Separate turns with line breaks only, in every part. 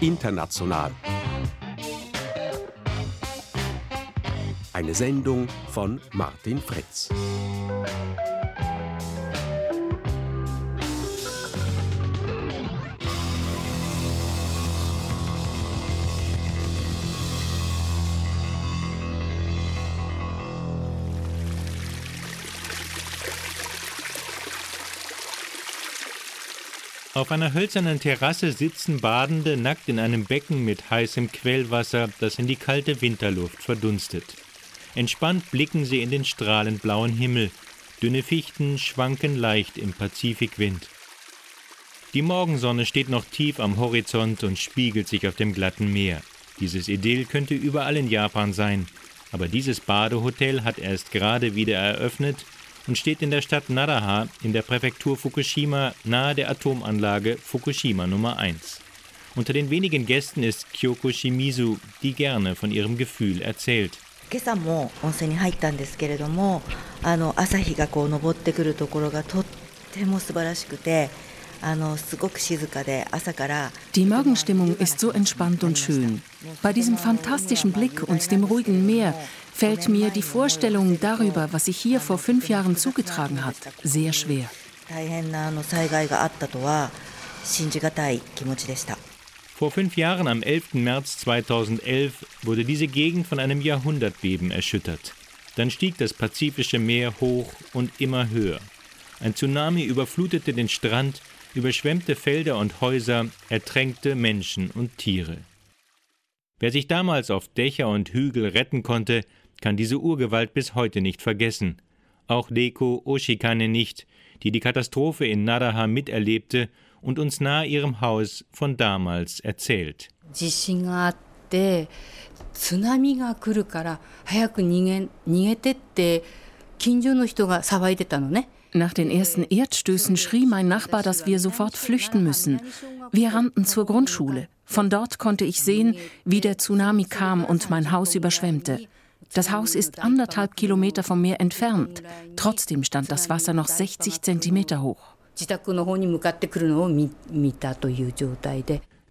International. Eine Sendung von Martin Fritz.
Auf einer hölzernen Terrasse sitzen Badende nackt in einem Becken mit heißem Quellwasser, das in die kalte Winterluft verdunstet. Entspannt blicken sie in den strahlend blauen Himmel. Dünne Fichten schwanken leicht im Pazifikwind. Die Morgensonne steht noch tief am Horizont und spiegelt sich auf dem glatten Meer. Dieses Idyll könnte überall in Japan sein, aber dieses Badehotel hat erst gerade wieder eröffnet und steht in der Stadt Naraha in der Präfektur Fukushima nahe der Atomanlage Fukushima Nummer 1. Unter den wenigen Gästen ist Kyoko Shimizu, die gerne von ihrem Gefühl erzählt.
Die Morgenstimmung ist so entspannt und schön. Bei diesem fantastischen Blick und dem ruhigen Meer fällt mir die Vorstellung darüber, was sich hier vor fünf Jahren zugetragen hat, sehr schwer.
Vor fünf Jahren, am 11. März 2011, wurde diese Gegend von einem Jahrhundertbeben erschüttert. Dann stieg das Pazifische Meer hoch und immer höher. Ein Tsunami überflutete den Strand, überschwemmte Felder und Häuser, ertränkte Menschen und Tiere. Wer sich damals auf Dächer und Hügel retten konnte, kann diese Urgewalt bis heute nicht vergessen. Auch Deko Oshikane nicht, die die Katastrophe in Naraha miterlebte und uns nahe ihrem Haus von damals erzählt.
Nach den ersten Erdstößen schrie mein Nachbar, dass wir sofort flüchten müssen. Wir rannten zur Grundschule. Von dort konnte ich sehen, wie der Tsunami kam und mein Haus überschwemmte. Das Haus ist anderthalb Kilometer vom Meer entfernt. Trotzdem stand das Wasser noch 60 Zentimeter hoch.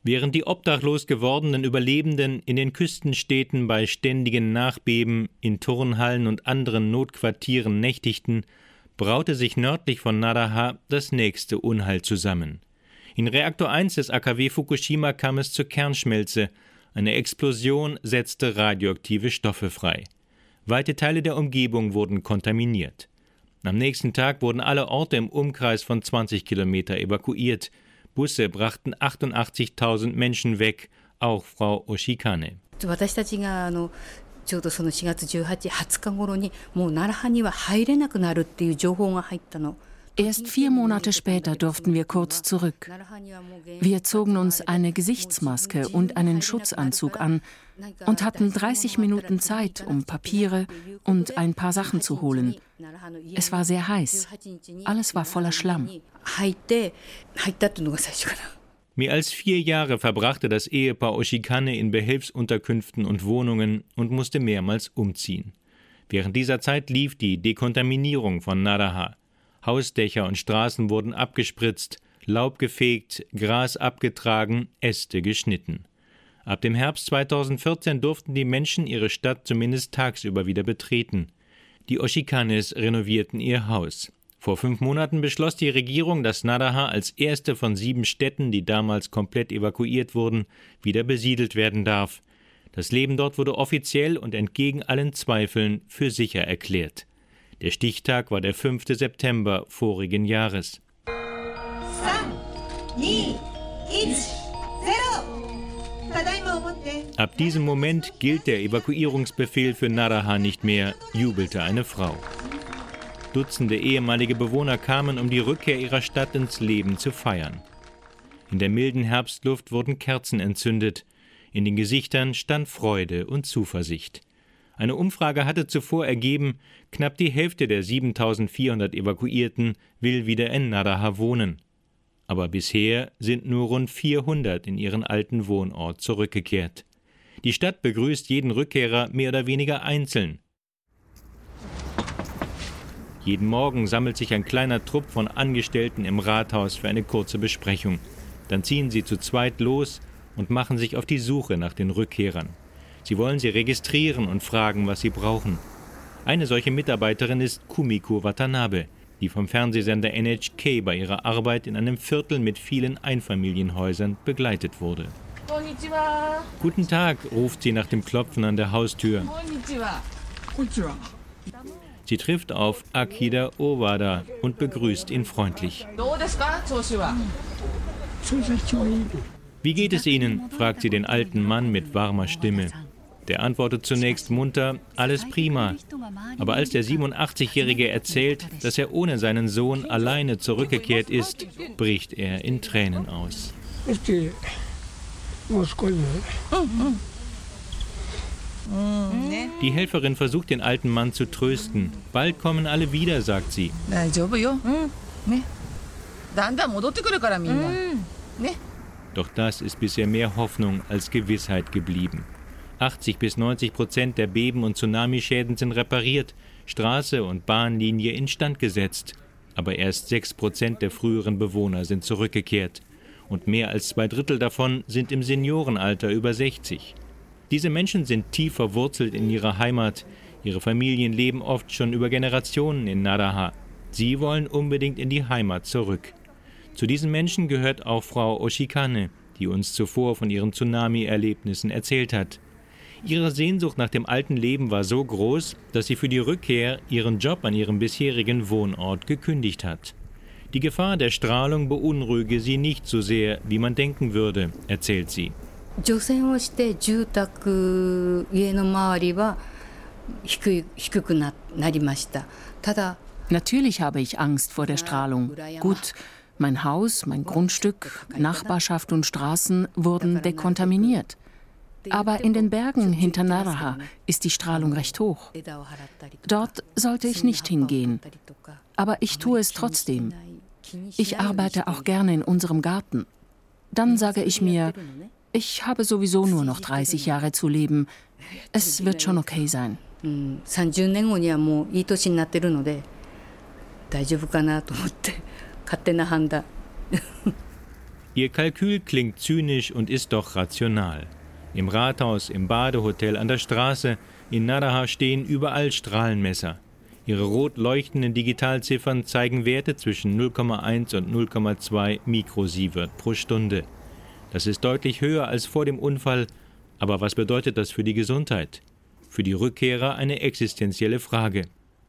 Während die obdachlos gewordenen Überlebenden in den Küstenstädten bei ständigen Nachbeben, in Turnhallen und anderen Notquartieren nächtigten, braute sich nördlich von Naraha das nächste Unheil zusammen. In Reaktor 1 des AKW Fukushima kam es zur Kernschmelze. Eine Explosion setzte radioaktive Stoffe frei. Weite Teile der Umgebung wurden kontaminiert. Am nächsten Tag wurden alle Orte im Umkreis von 20 Kilometer evakuiert. Busse brachten 88.000 Menschen weg, auch Frau Oshikane.
ちょうどその4月18、20日頃にもう奈良派には入れなくなるっていう情報が入ったの。 Erst vier Monate später durften wir kurz zurück. Wir zogen uns eine Gesichtsmaske und einen Schutzanzug an und hatten 30 Minuten Zeit, um Papiere und ein paar Sachen zu holen. Es war sehr heiß. Alles war voller Schlamm.
Mehr als vier Jahre verbrachte das Ehepaar Oshikane in Behelfsunterkünften und Wohnungen und musste mehrmals umziehen. Während dieser Zeit lief die Dekontaminierung von Naraha. Hausdächer und Straßen wurden abgespritzt, Laub gefegt, Gras abgetragen, Äste geschnitten. Ab dem Herbst 2014 durften die Menschen ihre Stadt zumindest tagsüber wieder betreten. Die Oshikanes renovierten ihr Haus. Vor fünf Monaten beschloss die Regierung, dass Nadaha als erste von sieben Städten, die damals komplett evakuiert wurden, wieder besiedelt werden darf. Das Leben dort wurde offiziell und entgegen allen Zweifeln für sicher erklärt. Der Stichtag war der 5. September vorigen Jahres. 3, 2, 1, Ab diesem Moment gilt der Evakuierungsbefehl für Naraha nicht mehr, jubelte eine Frau. Dutzende ehemalige Bewohner kamen, um die Rückkehr ihrer Stadt ins Leben zu feiern. In der milden Herbstluft wurden Kerzen entzündet, in den Gesichtern stand Freude und Zuversicht. Eine Umfrage hatte zuvor ergeben, knapp die Hälfte der 7400 Evakuierten will wieder in Naraha wohnen. Aber bisher sind nur rund 400 in ihren alten Wohnort zurückgekehrt. Die Stadt begrüßt jeden Rückkehrer mehr oder weniger einzeln. Jeden Morgen sammelt sich ein kleiner Trupp von Angestellten im Rathaus für eine kurze Besprechung. Dann ziehen sie zu zweit los und machen sich auf die Suche nach den Rückkehrern. Sie wollen sie registrieren und fragen, was sie brauchen. Eine solche Mitarbeiterin ist Kumiko Watanabe, die vom Fernsehsender NHK bei ihrer Arbeit in einem Viertel mit vielen Einfamilienhäusern begleitet wurde. Guten Tag, ruft sie nach dem Klopfen an der Haustür. Sie trifft auf Akida Owada und begrüßt ihn freundlich. Wie geht es Ihnen? fragt sie den alten Mann mit warmer Stimme. Der antwortet zunächst munter, alles prima. Aber als der 87-Jährige erzählt, dass er ohne seinen Sohn alleine zurückgekehrt ist, bricht er in Tränen aus. Die Helferin versucht den alten Mann zu trösten. Bald kommen alle wieder, sagt sie. Doch das ist bisher mehr Hoffnung als Gewissheit geblieben. 80 bis 90 Prozent der Beben- und Tsunamischäden sind repariert, Straße und Bahnlinie instand gesetzt. Aber erst 6 Prozent der früheren Bewohner sind zurückgekehrt. Und mehr als zwei Drittel davon sind im Seniorenalter über 60. Diese Menschen sind tief verwurzelt in ihrer Heimat. Ihre Familien leben oft schon über Generationen in Naraha. Sie wollen unbedingt in die Heimat zurück. Zu diesen Menschen gehört auch Frau Oshikane, die uns zuvor von ihren Tsunami-Erlebnissen erzählt hat. Ihre Sehnsucht nach dem alten Leben war so groß, dass sie für die Rückkehr ihren Job an ihrem bisherigen Wohnort gekündigt hat. Die Gefahr der Strahlung beunruhige sie nicht so sehr, wie man denken würde, erzählt sie.
Natürlich habe ich Angst vor der Strahlung. Gut, mein Haus, mein Grundstück, Nachbarschaft und Straßen wurden dekontaminiert. Aber in den Bergen hinter Naraha ist die Strahlung recht hoch. Dort sollte ich nicht hingehen. Aber ich tue es trotzdem. Ich arbeite auch gerne in unserem Garten. Dann sage ich mir, ich habe sowieso nur noch 30 Jahre zu leben. Es wird schon okay sein. 30年後にはもういい年になってるので大丈夫かなと思って勝手な判断
Ihr Kalkül klingt zynisch und ist doch rational. Im Rathaus, im Badehotel, an der Straße, in Naraha stehen überall Strahlenmesser. Ihre rot leuchtenden Digitalziffern zeigen Werte zwischen 0,1 und 0,2 Mikrosievert pro Stunde. Das ist deutlich höher als vor dem Unfall, aber was bedeutet das für die Gesundheit? Für die Rückkehrer eine existenzielle Frage.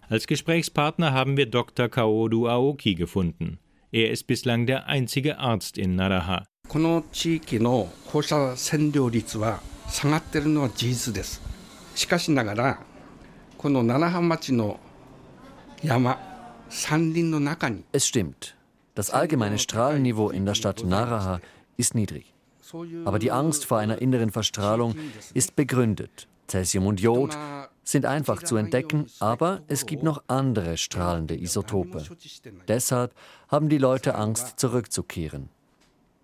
Als Gesprächspartner haben wir Dr. Kaodu Aoki gefunden. Er ist bislang der einzige Arzt in Naraha. この地域の放射線量率は下がっているのは事実です。しかしながら、この七波町の山、山林の中に。Es stimmt. Das allgemeine Strahlenniveau in der Stadt Naraha ist niedrig. Aber die Angst vor einer inneren Verstrahlung ist begründet. Cäsium und Jod sind einfach zu entdecken, aber es gibt noch andere strahlende Isotope. Deshalb haben die Leute Angst, zurückzukehren.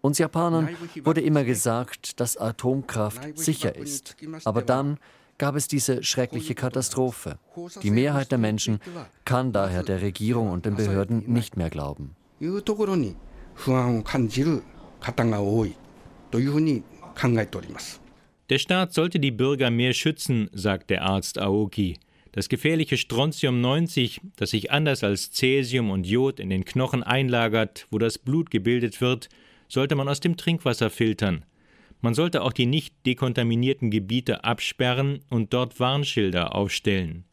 Uns Japanern wurde immer gesagt, dass Atomkraft sicher ist. Aber dann gab es diese schreckliche Katastrophe. Die Mehrheit der Menschen kann daher der Regierung und den Behörden nicht mehr glauben. Der Staat sollte die Bürger mehr schützen, sagt der Arzt Aoki. Das gefährliche Strontium 90, das sich anders als Cäsium und Jod in den Knochen einlagert, wo das Blut gebildet wird, sollte man aus dem Trinkwasser filtern. Man sollte auch die nicht dekontaminierten Gebiete absperren und dort Warnschilder aufstellen.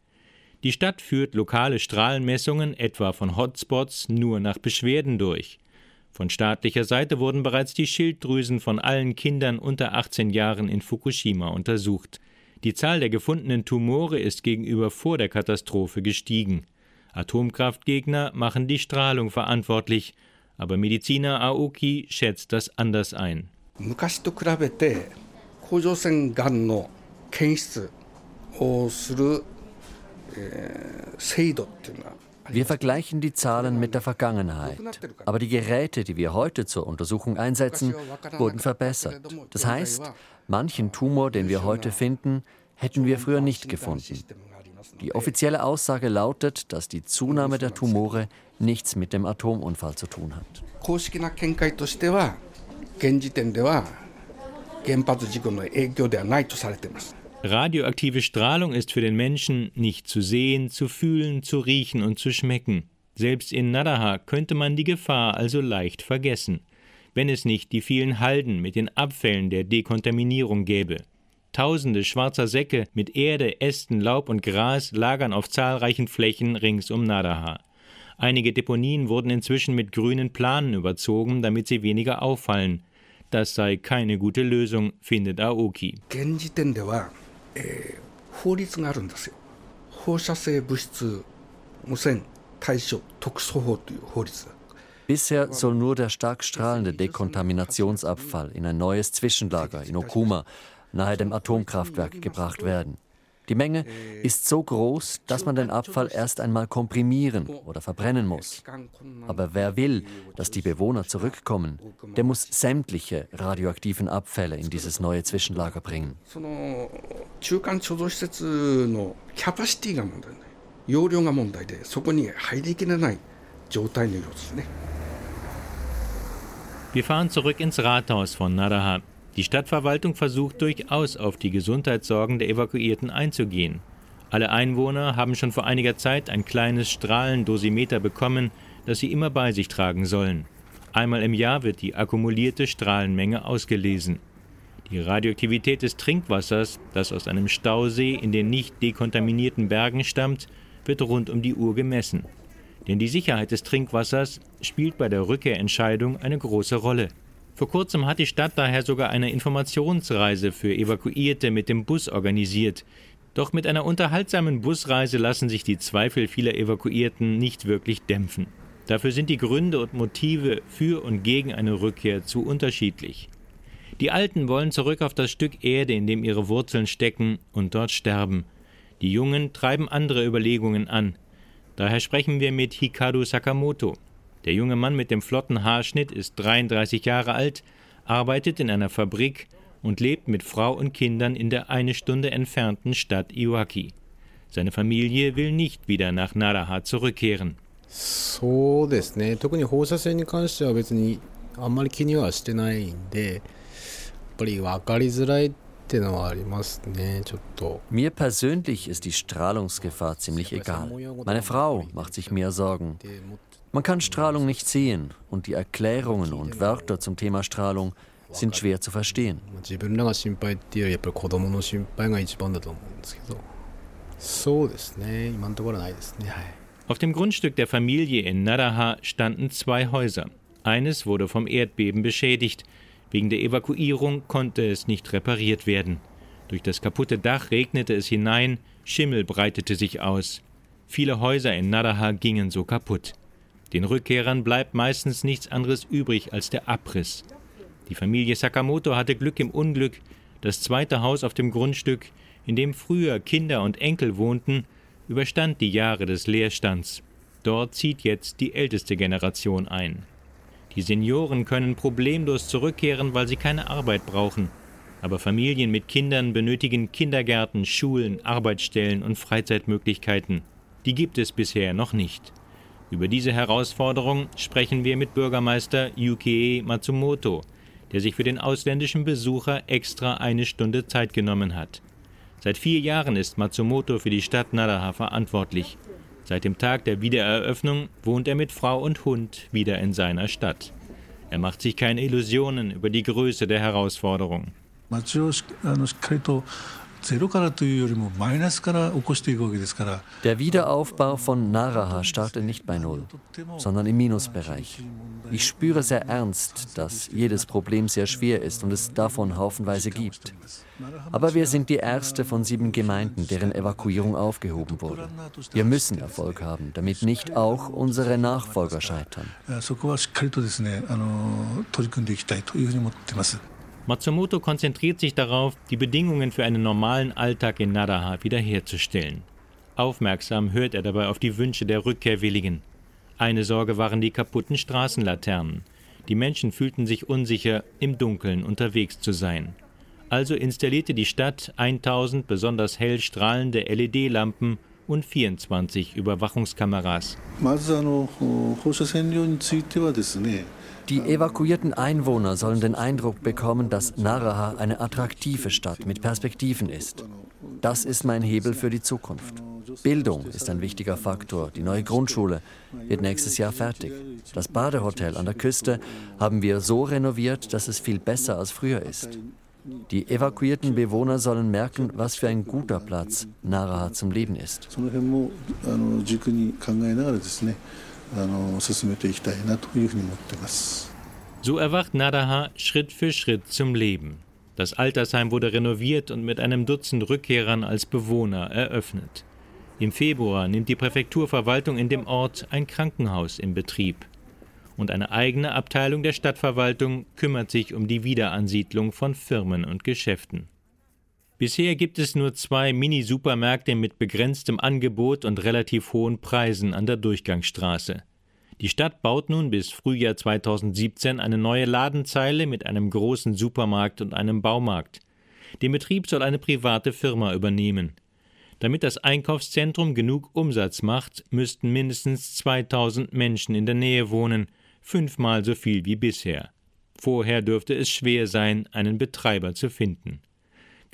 Die Stadt führt lokale Strahlenmessungen, etwa von Hotspots, nur nach Beschwerden durch. Von staatlicher Seite wurden bereits die Schilddrüsen von allen Kindern unter 18 Jahren in Fukushima untersucht. Die Zahl der gefundenen Tumore ist gegenüber vor der Katastrophe gestiegen. Atomkraftgegner machen die Strahlung verantwortlich, aber Mediziner Aoki schätzt das anders ein. Wir vergleichen die Zahlen mit der Vergangenheit, aber die Geräte, die wir heute zur Untersuchung einsetzen, wurden verbessert. Das heißt, manchen Tumor, den wir heute finden, hätten wir früher nicht gefunden. Die offizielle Aussage lautet, dass die Zunahme der Tumore nichts mit dem Atomunfall zu tun hat. Radioaktive Strahlung ist für den Menschen nicht zu sehen, zu fühlen, zu riechen und zu schmecken. Selbst in Nadaha könnte man die Gefahr also leicht vergessen, wenn es nicht die vielen Halden mit den Abfällen der Dekontaminierung gäbe. Tausende schwarzer Säcke mit Erde, Ästen, Laub und Gras lagern auf zahlreichen Flächen rings um Nadaha. Einige Deponien wurden inzwischen mit grünen Planen überzogen, damit sie weniger auffallen. Das sei keine gute Lösung, findet Aoki. 現時点では、えー、法律があるんですよ。放射性物質
無線対処特措法という法律 Bisher soll nur der stark strahlende Dekontaminationsabfall in ein neues Zwischenlager in Okuma nahe dem Atomkraftwerk gebracht werden. Die Menge ist so groß, dass man den Abfall erst einmal komprimieren oder verbrennen muss. Aber wer will, dass die Bewohner zurückkommen, der muss sämtliche radioaktiven Abfälle in dieses neue Zwischenlager bringen.
Wir fahren zurück ins Rathaus von Naraha. Die Stadtverwaltung versucht durchaus auf die Gesundheitssorgen der Evakuierten einzugehen. Alle Einwohner haben schon vor einiger Zeit ein kleines Strahlendosimeter bekommen, das sie immer bei sich tragen sollen. Einmal im Jahr wird die akkumulierte Strahlenmenge ausgelesen. Die Radioaktivität des Trinkwassers, das aus einem Stausee in den nicht dekontaminierten Bergen stammt, wird rund um die Uhr gemessen. Denn die Sicherheit des Trinkwassers spielt bei der Rückkehrentscheidung eine große Rolle. Vor kurzem hat die Stadt daher sogar eine Informationsreise für Evakuierte mit dem Bus organisiert. Doch mit einer unterhaltsamen Busreise lassen sich die Zweifel vieler Evakuierten nicht wirklich dämpfen. Dafür sind die Gründe und Motive für und gegen eine Rückkehr zu unterschiedlich. Die Alten wollen zurück auf das Stück Erde, in dem ihre Wurzeln stecken, und dort sterben. Die Jungen treiben andere Überlegungen an. Daher sprechen wir mit Hikaru Sakamoto. Der junge Mann mit dem flotten Haarschnitt ist 33 Jahre alt, arbeitet in einer Fabrik und lebt mit Frau und Kindern in der eine Stunde entfernten Stadt Iwaki. Seine Familie will nicht wieder nach Naraha zurückkehren.
そうですね特に放射線に関しては別にあんまり気にはしてないんでやっぱり分かりづらい
Mir persönlich ist die Strahlungsgefahr ziemlich egal. Meine Frau macht sich mehr Sorgen. Man kann Strahlung nicht sehen und die Erklärungen und Wörter zum Thema Strahlung sind schwer zu verstehen.
Auf dem Grundstück der Familie in Naraha standen zwei Häuser. Eines wurde vom Erdbeben beschädigt. Wegen der Evakuierung konnte es nicht repariert werden. Durch das kaputte Dach regnete es hinein, Schimmel breitete sich aus. Viele Häuser in Naraha gingen so kaputt. Den Rückkehrern bleibt meistens nichts anderes übrig als der Abriss. Die Familie Sakamoto hatte Glück im Unglück. Das zweite Haus auf dem Grundstück, in dem früher Kinder und Enkel wohnten, überstand die Jahre des Leerstands. Dort zieht jetzt die älteste Generation ein. Die Senioren können problemlos zurückkehren, weil sie keine Arbeit brauchen. Aber Familien mit Kindern benötigen Kindergärten, Schulen, Arbeitsstellen und Freizeitmöglichkeiten. Die gibt es bisher noch nicht. Über diese Herausforderung sprechen wir mit Bürgermeister Yukie Matsumoto, der sich für den ausländischen Besucher extra eine Stunde Zeit genommen hat. Seit vier Jahren ist Matsumoto für die Stadt Naraha verantwortlich. Seit dem Tag der Wiedereröffnung wohnt er mit Frau und Hund wieder in seiner Stadt. Er macht sich keine Illusionen über die Größe der Herausforderung.
Der Wiederaufbau von Naraha startet nicht bei Null, sondern im Minusbereich. Ich spüre sehr ernst, dass jedes Problem sehr schwer ist und es davon haufenweise gibt. Aber wir sind die erste von sieben Gemeinden, deren Evakuierung aufgehoben wurde. Wir müssen Erfolg haben, damit nicht auch unsere Nachfolger scheitern.
Matsumoto konzentriert sich darauf, die Bedingungen für einen normalen Alltag in Naraha wiederherzustellen. Aufmerksam hört er dabei auf die Wünsche der Rückkehrwilligen. Eine Sorge waren die kaputten Straßenlaternen. Die Menschen fühlten sich unsicher, im Dunkeln unterwegs zu sein. Also installierte die Stadt 1000 besonders hell strahlende LED-Lampen und 24 Überwachungskameras. まずあの放射線量についてはですね
Die evakuierten Einwohner sollen den Eindruck bekommen, dass Naraha eine attraktive Stadt mit Perspektiven ist. Das ist mein Hebel für die Zukunft. Bildung ist ein wichtiger Faktor. Die neue Grundschule wird nächstes Jahr fertig. Das Badehotel an der Küste haben wir so renoviert, dass es viel besser als früher ist. Die evakuierten Bewohner sollen merken, was für ein guter Platz Naraha zum Leben ist.
So erwacht Naraha Schritt für Schritt zum Leben. Das Altersheim wurde renoviert und mit einem Dutzend Rückkehrern als Bewohner eröffnet. Im Februar nimmt die Präfekturverwaltung in dem Ort ein Krankenhaus in Betrieb. Und eine eigene Abteilung der Stadtverwaltung kümmert sich um die Wiederansiedlung von Firmen und Geschäften. Bisher gibt es nur zwei Mini-Supermärkte mit begrenztem Angebot und relativ hohen Preisen an der Durchgangsstraße. Die Stadt baut nun bis Frühjahr 2017 eine neue Ladenzeile mit einem großen Supermarkt und einem Baumarkt. Den Betrieb soll eine private Firma übernehmen. Damit das Einkaufszentrum genug Umsatz macht, müssten mindestens 2000 Menschen in der Nähe wohnen, fünfmal so viel wie bisher. Vorher dürfte es schwer sein, einen Betreiber zu finden.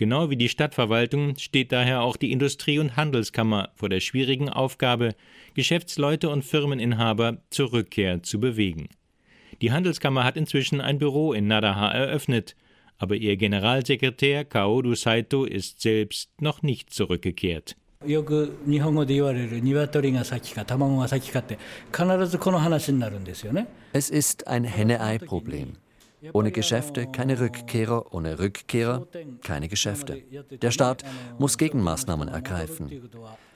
Genau wie die Stadtverwaltung steht daher auch die Industrie- und Handelskammer vor der schwierigen Aufgabe, Geschäftsleute und Firmeninhaber zur Rückkehr zu bewegen. Die Handelskammer hat inzwischen ein Büro in Naraha eröffnet, aber ihr Generalsekretär Kaoru Saito ist selbst noch nicht zurückgekehrt.
Es ist ein Henne-Ei-Problem. Ohne Geschäfte keine Rückkehrer, ohne Rückkehrer keine Geschäfte. Der Staat muss Gegenmaßnahmen ergreifen.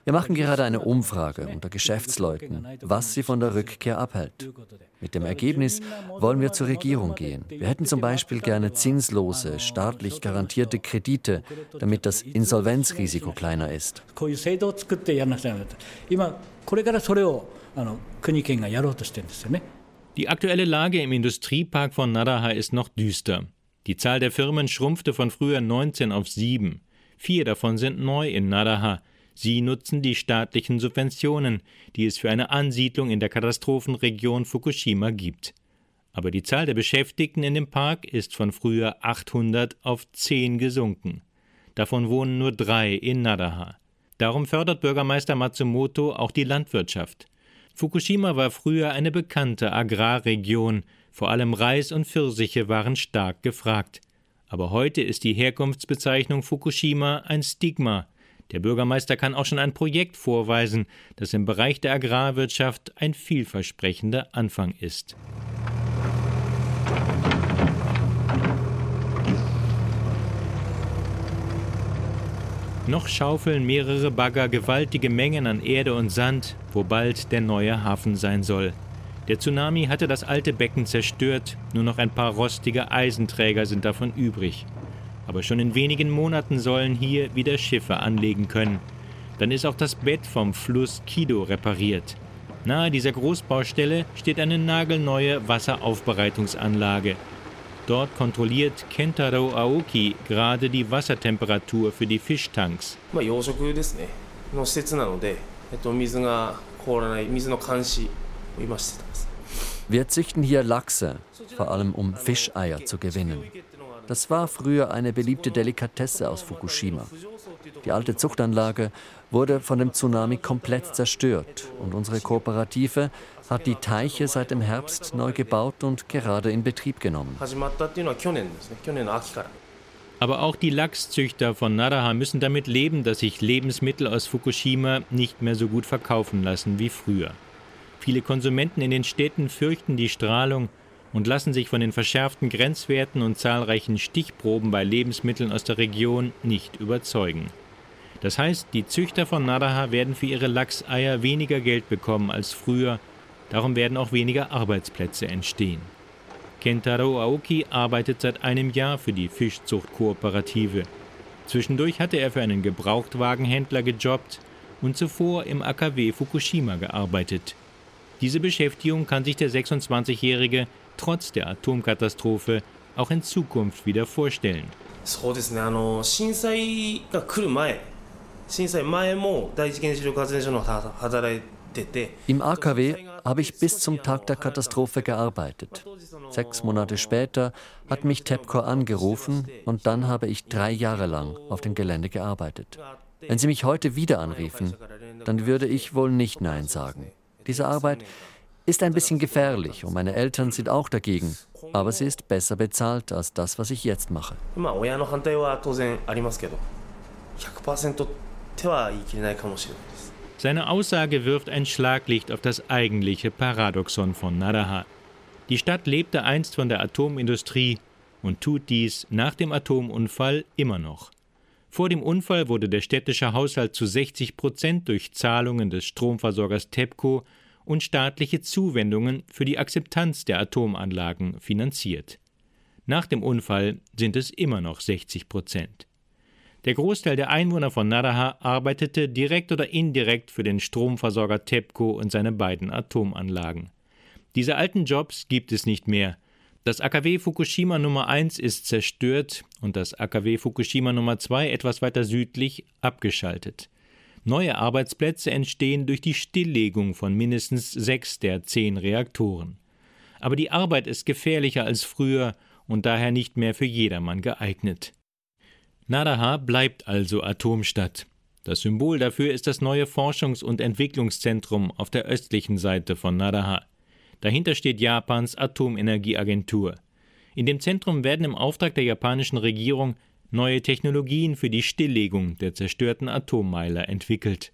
Wir machen gerade eine Umfrage unter Geschäftsleuten, was sie von der Rückkehr abhält. Mit dem Ergebnis wollen wir zur Regierung gehen. Wir hätten zum Beispiel gerne zinslose, staatlich garantierte Kredite, damit das Insolvenzrisiko kleiner ist.
Die aktuelle Lage im Industriepark von Naraha ist noch düster. Die Zahl der Firmen schrumpfte von früher 19 auf 7. Vier davon sind neu in Naraha. Sie nutzen die staatlichen Subventionen, die es für eine Ansiedlung in der Katastrophenregion Fukushima gibt. Aber die Zahl der Beschäftigten in dem Park ist von früher 800 auf 10 gesunken. Davon wohnen nur drei in Naraha. Darum fördert Bürgermeister Matsumoto auch die Landwirtschaft. Fukushima war früher eine bekannte Agrarregion, vor allem Reis und Pfirsiche waren stark gefragt. Aber heute ist die Herkunftsbezeichnung Fukushima ein Stigma. Der Bürgermeister kann auch schon ein Projekt vorweisen, das im Bereich der Agrarwirtschaft ein vielversprechender Anfang ist. Noch schaufeln mehrere Bagger gewaltige Mengen an Erde und Sand, wo bald der neue Hafen sein soll. Der Tsunami hatte das alte Becken zerstört, nur noch ein paar rostige Eisenträger sind davon übrig. Aber schon in wenigen Monaten sollen hier wieder Schiffe anlegen können. Dann ist auch das Bett vom Fluss Kido repariert. Nahe dieser Großbaustelle steht eine nagelneue Wasseraufbereitungsanlage. Dort kontrolliert Kentaro Aoki gerade die Wassertemperatur für die Fischtanks.
Wir züchten hier Lachse, vor allem um Fischeier zu gewinnen. Das war früher eine beliebte Delikatesse aus Fukushima. Die alte Zuchtanlage wurde von dem Tsunami komplett zerstört und unsere Kooperative hat die Teiche seit dem Herbst neu gebaut und gerade in Betrieb genommen.
Aber auch die Lachszüchter von Naraha müssen damit leben, dass sich Lebensmittel aus Fukushima nicht mehr so gut verkaufen lassen wie früher. Viele Konsumenten in den Städten fürchten die Strahlung und lassen sich von den verschärften Grenzwerten und zahlreichen Stichproben bei Lebensmitteln aus der Region nicht überzeugen. Das heißt, die Züchter von Naraha werden für ihre Lachseier weniger Geld bekommen als früher, darum werden auch weniger Arbeitsplätze entstehen. Kentaro Aoki arbeitet seit einem Jahr für die Fischzuchtkooperative. Zwischendurch hatte er für einen Gebrauchtwagenhändler gejobbt und zuvor im AKW Fukushima gearbeitet. Diese Beschäftigung kann sich der 26-Jährige trotz der Atomkatastrophe auch in Zukunft wieder vorstellen.
Im AKW habe ich bis zum Tag der Katastrophe gearbeitet. Sechs Monate später hat mich TEPCO angerufen und dann habe ich drei Jahre lang auf dem Gelände gearbeitet. Wenn Sie mich heute wieder anriefen, dann würde ich wohl nicht Nein sagen. Diese Arbeit ist ein bisschen gefährlich und meine Eltern sind auch dagegen, aber sie ist besser bezahlt als das, was ich jetzt mache.
Seine Aussage wirft ein Schlaglicht auf das eigentliche Paradoxon von Naraha. Die Stadt lebte einst von der Atomindustrie und tut dies nach dem Atomunfall immer noch. Vor dem Unfall wurde der städtische Haushalt zu 60 Prozent durch Zahlungen des Stromversorgers TEPCO und staatliche Zuwendungen für die Akzeptanz der Atomanlagen finanziert. Nach dem Unfall sind es immer noch 60 Prozent. Der Großteil der Einwohner von Naraha arbeitete direkt oder indirekt für den Stromversorger TEPCO und seine beiden Atomanlagen. Diese alten Jobs gibt es nicht mehr, das AKW Fukushima Nummer 1 ist zerstört und das AKW Fukushima Nummer 2 etwas weiter südlich abgeschaltet. Neue Arbeitsplätze entstehen durch die Stilllegung von mindestens sechs der zehn Reaktoren. Aber die Arbeit ist gefährlicher als früher und daher nicht mehr für jedermann geeignet. Nadaha bleibt also Atomstadt. Das Symbol dafür ist das neue Forschungs- und Entwicklungszentrum auf der östlichen Seite von Nadaha. Dahinter steht Japans Atomenergieagentur. In dem Zentrum werden im Auftrag der japanischen Regierung neue Technologien für die Stilllegung der zerstörten Atommeiler entwickelt.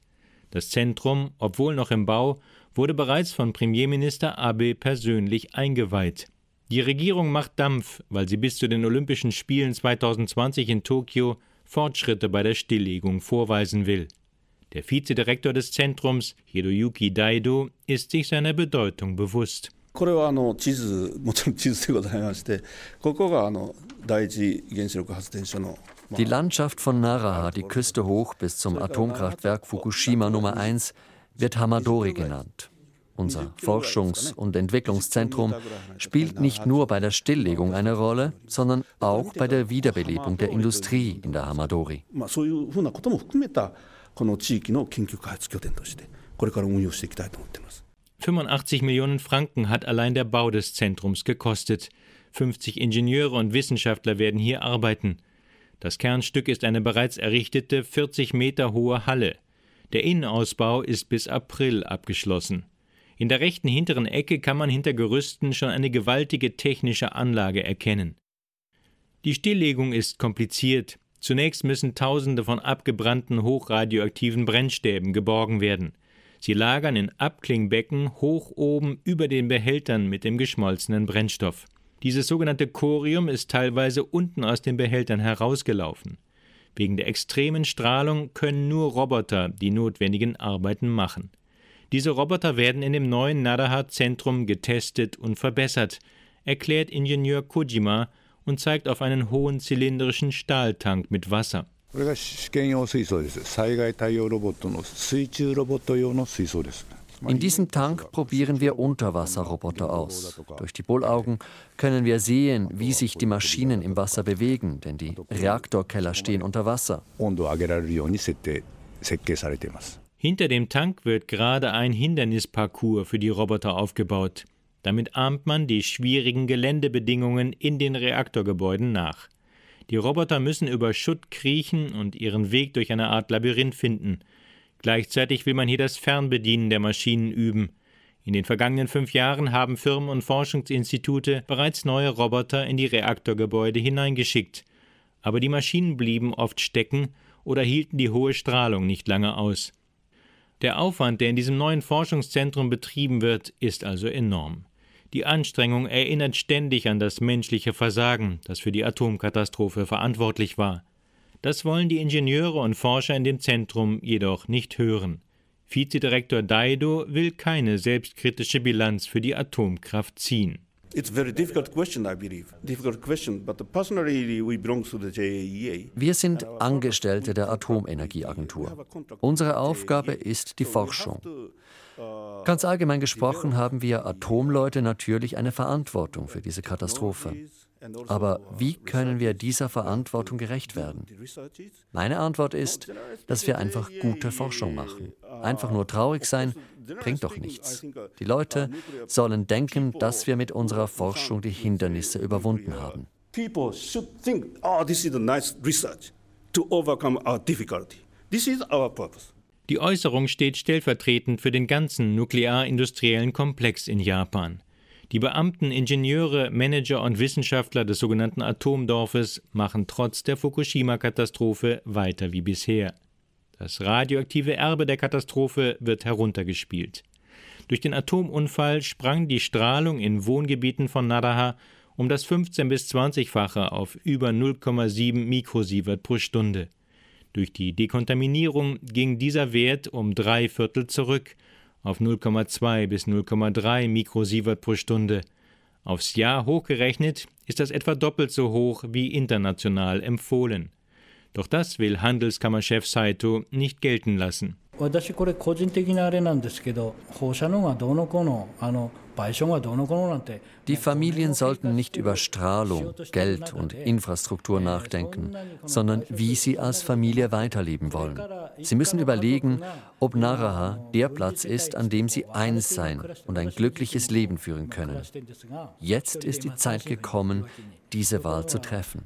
Das Zentrum, obwohl noch im Bau, wurde bereits von Premierminister Abe persönlich eingeweiht. Die Regierung macht Dampf, weil sie bis zu den Olympischen Spielen 2020 in Tokio Fortschritte bei der Stilllegung vorweisen will. Der Vizedirektor des Zentrums, Hiroyuki Daido, ist sich seiner Bedeutung bewusst.
Die Landschaft von Naraha, die Küste hoch bis zum Atomkraftwerk Fukushima Nummer 1, wird Hamadori genannt. Unser Forschungs- und Entwicklungszentrum spielt nicht nur bei der Stilllegung eine Rolle, sondern auch bei der Wiederbelebung der Industrie in der Hamadori.
»85 Millionen Franken hat allein der Bau des Zentrums gekostet. 50 Ingenieure und Wissenschaftler werden hier arbeiten. Das Kernstück ist eine bereits errichtete 40 Meter hohe Halle. Der Innenausbau ist bis April abgeschlossen. In der rechten hinteren Ecke kann man hinter Gerüsten schon eine gewaltige technische Anlage erkennen. Die Stilllegung ist kompliziert. Zunächst müssen Tausende von abgebrannten hochradioaktiven Brennstäben geborgen werden. Sie lagern in Abklingbecken hoch oben über den Behältern mit dem geschmolzenen Brennstoff. Dieses sogenannte Corium ist teilweise unten aus den Behältern herausgelaufen. Wegen der extremen Strahlung können nur Roboter die notwendigen Arbeiten machen. Diese Roboter werden in dem neuen Nadaha-Zentrum getestet und verbessert, erklärt Ingenieur Kojima und zeigt auf einen hohen zylindrischen Stahltank mit Wasser.
In diesem Tank probieren wir Unterwasserroboter aus. Durch die Bullaugen können wir sehen, wie sich die Maschinen im Wasser bewegen, denn die Reaktorkeller stehen unter Wasser.
Hinter dem Tank wird gerade ein Hindernisparcours für die Roboter aufgebaut. Damit ahmt man die schwierigen Geländebedingungen in den Reaktorgebäuden nach. Die Roboter müssen über Schutt kriechen und ihren Weg durch eine Art Labyrinth finden. Gleichzeitig will man hier das Fernbedienen der Maschinen üben. In den vergangenen fünf Jahren haben Firmen und Forschungsinstitute bereits neue Roboter in die Reaktorgebäude hineingeschickt. Aber die Maschinen blieben oft stecken oder hielten die hohe Strahlung nicht lange aus. Der Aufwand, der in diesem neuen Forschungszentrum betrieben wird, ist also enorm. Die Anstrengung erinnert ständig an das menschliche Versagen, das für die Atomkatastrophe verantwortlich war. Das wollen die Ingenieure und Forscher in dem Zentrum jedoch nicht hören. Vizedirektor Daido will keine selbstkritische Bilanz für die Atomkraft ziehen.
Wir sind Angestellte der Atomenergieagentur. Unsere Aufgabe ist die Forschung. Ganz allgemein gesprochen haben wir Atomleute natürlich eine Verantwortung für diese Katastrophe. Aber wie können wir dieser Verantwortung gerecht werden? Meine Antwort ist, dass wir einfach gute Forschung machen. Einfach nur traurig sein bringt doch nichts. Die Leute sollen denken, dass wir mit unserer Forschung die Hindernisse überwunden haben. People should think, oh, this is a nice research
to overcome our difficulty. This is our purpose. Die Äußerung steht stellvertretend für den ganzen nuklearindustriellen Komplex in Japan. Die Beamten, Ingenieure, Manager und Wissenschaftler des sogenannten Atomdorfes machen trotz der Fukushima-Katastrophe weiter wie bisher. Das radioaktive Erbe der Katastrophe wird heruntergespielt. Durch den Atomunfall sprang die Strahlung in Wohngebieten von Naraha um das 15 bis 20-fache auf über 0,7 Mikrosievert pro Stunde. Durch die Dekontaminierung ging dieser Wert um drei Viertel zurück auf 0,2 bis 0,3 Mikrosievert pro Stunde. Aufs Jahr hochgerechnet ist das etwa doppelt so hoch wie international empfohlen. Doch das will Handelskammerchef Saito nicht gelten lassen.
私これ個人的なあれなんですけど放射能がどうのこうのあの
die Familien sollten nicht über Strahlung, Geld und Infrastruktur nachdenken, sondern wie sie als Familie weiterleben wollen. Sie müssen überlegen, ob Naraha der Platz ist, an dem sie eins sein und ein glückliches Leben führen können. Jetzt ist die Zeit gekommen, diese Wahl zu treffen.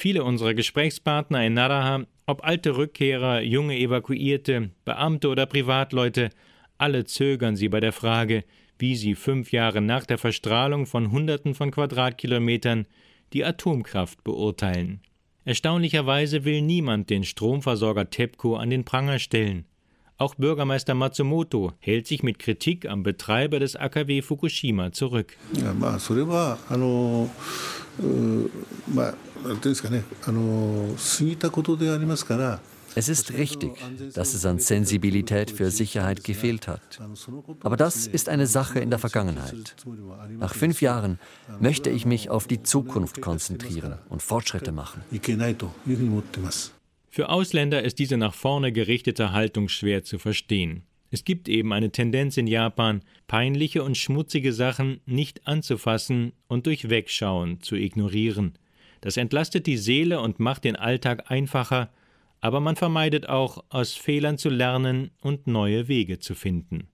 Viele unserer Gesprächspartner in Naraha, ob alte Rückkehrer, junge Evakuierte, Beamte oder Privatleute, alle zögern sie bei der Frage, wie sie fünf Jahre nach der Verstrahlung von Hunderten von Quadratkilometern die Atomkraft beurteilen. Erstaunlicherweise will niemand den Stromversorger TEPCO an den Pranger stellen. Auch Bürgermeister Matsumoto hält sich mit Kritik am Betreiber des AKW Fukushima zurück. Ja,
es ist richtig, dass es an Sensibilität für Sicherheit gefehlt hat. Aber das ist eine Sache in der Vergangenheit. Nach fünf Jahren möchte ich mich auf die Zukunft konzentrieren und Fortschritte machen.
Für Ausländer ist diese nach vorne gerichtete Haltung schwer zu verstehen. Es gibt eben eine Tendenz in Japan, peinliche und schmutzige Sachen nicht anzufassen und durch Wegschauen zu ignorieren. Das entlastet die Seele und macht den Alltag einfacher, aber man vermeidet auch, aus Fehlern zu lernen und neue Wege zu finden.